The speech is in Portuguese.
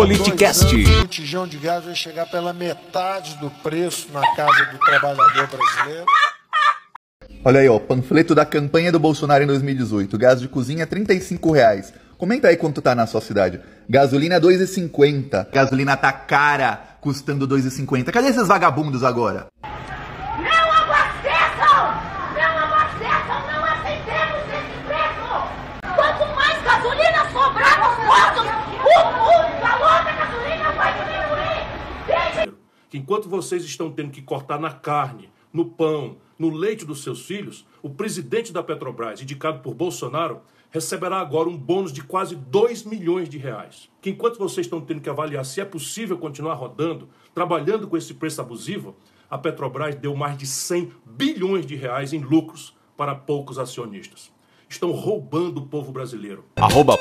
Politicast. O tijão de gás vai chegar pela metade do preço na casa do trabalhador brasileiro. Olha aí, ó, panfleto da campanha do Bolsonaro em 2018. Gás de cozinha, 35 reais. Comenta aí quanto tá na sua cidade. Gasolina, R$ 2,50. Gasolina tá cara, custando R$ 2,50. Cadê esses vagabundos agora? Não abasteçam! Não abasteçam! Não aceitemos esse preço! Quanto mais gasolina sobrar nos postos, o, o valor da gasolina vai diminuir! Deixa que enquanto vocês estão tendo que cortar na carne, no pão, no leite dos seus filhos, o presidente da Petrobras, indicado por Bolsonaro, receberá agora um bônus de quase 2 milhões de reais. Que enquanto vocês estão tendo que avaliar se é possível continuar rodando, trabalhando com esse preço abusivo, a Petrobras deu mais de 100 bilhões de reais em lucros para poucos acionistas. Estão roubando o povo brasileiro. Arroba.